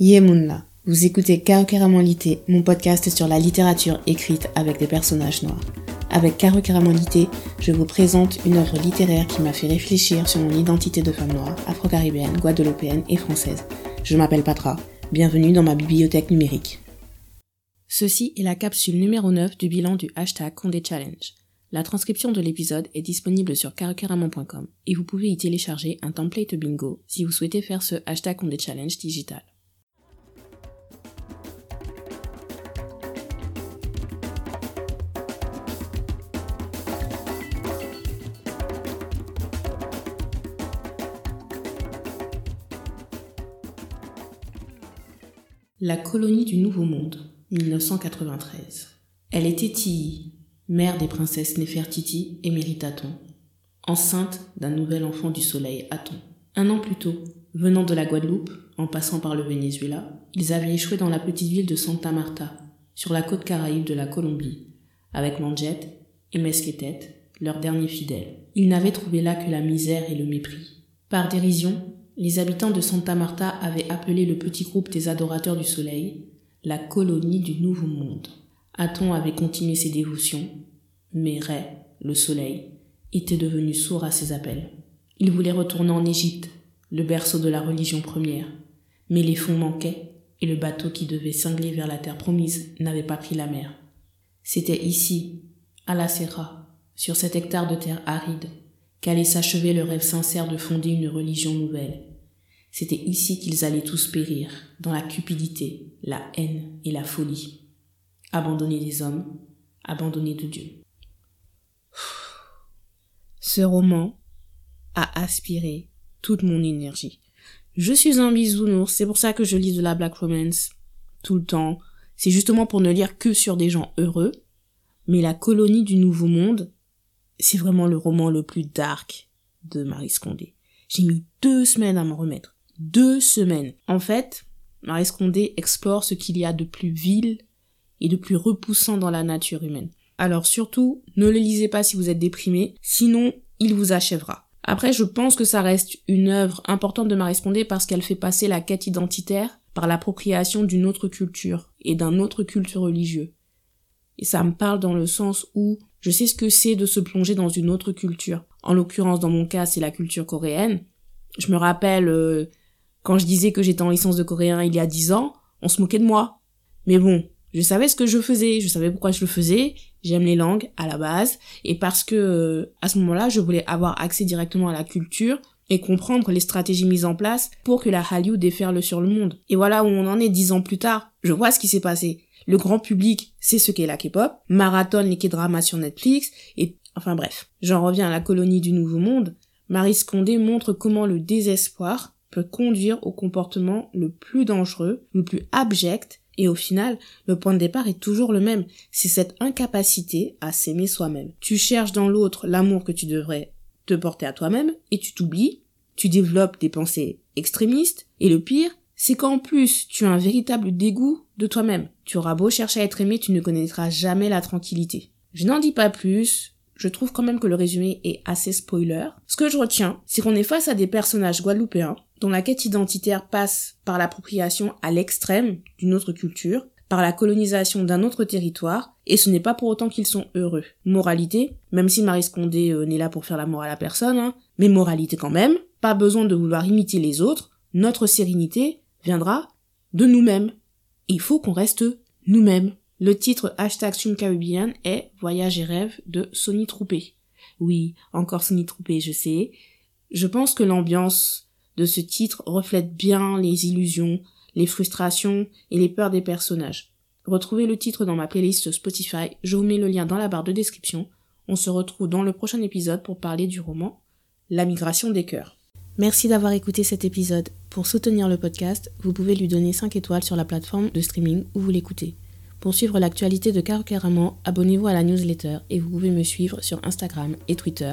Yemunla, vous écoutez Lité, mon podcast sur la littérature écrite avec des personnages noirs. Avec Lité, je vous présente une œuvre littéraire qui m'a fait réfléchir sur mon identité de femme noire, afro-caribéenne, guadeloupéenne et française. Je m'appelle Patra, bienvenue dans ma bibliothèque numérique. Ceci est la capsule numéro 9 du bilan du hashtag Condé Challenge. La transcription de l'épisode est disponible sur karokeramon.com et vous pouvez y télécharger un template bingo si vous souhaitez faire ce hashtag Condé Challenge digital. La colonie du Nouveau Monde, 1993. Elle était Tii, mère des princesses Nefertiti et Méritaton, enceinte d'un nouvel enfant du soleil Aton. Un an plus tôt, venant de la Guadeloupe, en passant par le Venezuela, ils avaient échoué dans la petite ville de Santa Marta, sur la côte caraïbe de la Colombie, avec Manjet et Mesquetet, leurs derniers fidèles. Ils n'avaient trouvé là que la misère et le mépris. Par dérision, les habitants de Santa Marta avaient appelé le petit groupe des adorateurs du soleil la colonie du Nouveau Monde. Aton avait continué ses dévotions, mais Ré, le soleil, était devenu sourd à ses appels. Il voulait retourner en Égypte, le berceau de la religion première, mais les fonds manquaient et le bateau qui devait cingler vers la terre promise n'avait pas pris la mer. C'était ici, à la Serra, sur cet hectare de terre aride, qu'allait s'achever le rêve sincère de fonder une religion nouvelle, c'était ici qu'ils allaient tous périr, dans la cupidité, la haine et la folie. Abandonnés des hommes, abandonnés de Dieu. Ce roman a aspiré toute mon énergie. Je suis un bisounours, c'est pour ça que je lis de la black romance tout le temps. C'est justement pour ne lire que sur des gens heureux. Mais la colonie du Nouveau Monde, c'est vraiment le roman le plus dark de Marie Scondé. J'ai mis deux semaines à m'en remettre deux semaines. En fait, Marie Scondé explore ce qu'il y a de plus vil et de plus repoussant dans la nature humaine. Alors surtout, ne le lisez pas si vous êtes déprimé, sinon il vous achèvera. Après, je pense que ça reste une œuvre importante de Marie Scondé parce qu'elle fait passer la quête identitaire par l'appropriation d'une autre culture et d'un autre culte religieux. Et ça me parle dans le sens où je sais ce que c'est de se plonger dans une autre culture. En l'occurrence, dans mon cas, c'est la culture coréenne. Je me rappelle euh, quand je disais que j'étais en licence de coréen il y a dix ans, on se moquait de moi. Mais bon, je savais ce que je faisais, je savais pourquoi je le faisais, j'aime les langues à la base, et parce que euh, à ce moment-là, je voulais avoir accès directement à la culture et comprendre les stratégies mises en place pour que la Hallyu déferle sur le monde. Et voilà où on en est dix ans plus tard. Je vois ce qui s'est passé. Le grand public sait ce qu'est la K-pop, marathon les K-dramas sur Netflix, et enfin bref. J'en reviens à la colonie du Nouveau Monde. Marie Scondé montre comment le désespoir peut conduire au comportement le plus dangereux, le plus abject, et au final, le point de départ est toujours le même. C'est cette incapacité à s'aimer soi-même. Tu cherches dans l'autre l'amour que tu devrais te porter à toi-même, et tu t'oublies, tu développes des pensées extrémistes, et le pire, c'est qu'en plus, tu as un véritable dégoût de toi-même. Tu auras beau chercher à être aimé, tu ne connaîtras jamais la tranquillité. Je n'en dis pas plus, je trouve quand même que le résumé est assez spoiler. Ce que je retiens, c'est qu'on est face à des personnages guadeloupéens dont la quête identitaire passe par l'appropriation à l'extrême d'une autre culture, par la colonisation d'un autre territoire, et ce n'est pas pour autant qu'ils sont heureux. Moralité, même si Marie Scondé euh, n'est là pour faire la morale à personne, hein, mais moralité quand même, pas besoin de vouloir imiter les autres, notre sérénité viendra de nous-mêmes. Il faut qu'on reste nous-mêmes. Le titre hashtag Caribbean est Voyage et rêve de Sony Troupé. Oui, encore Sony Troupé, je sais. Je pense que l'ambiance de ce titre reflète bien les illusions, les frustrations et les peurs des personnages. Retrouvez le titre dans ma playlist Spotify, je vous mets le lien dans la barre de description. On se retrouve dans le prochain épisode pour parler du roman La migration des cœurs. Merci d'avoir écouté cet épisode. Pour soutenir le podcast, vous pouvez lui donner 5 étoiles sur la plateforme de streaming où vous l'écoutez. Pour suivre l'actualité de Caro abonnez-vous à la newsletter et vous pouvez me suivre sur Instagram et Twitter,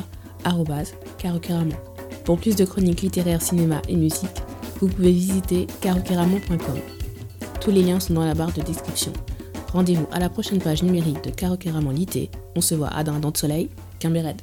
carocaramon. Pour plus de chroniques littéraires, cinéma et musique, vous pouvez visiter carocaramon.com. Tous les liens sont dans la barre de description. Rendez-vous à la prochaine page numérique de Caro Lité. On se voit à Dindon de Soleil, Red.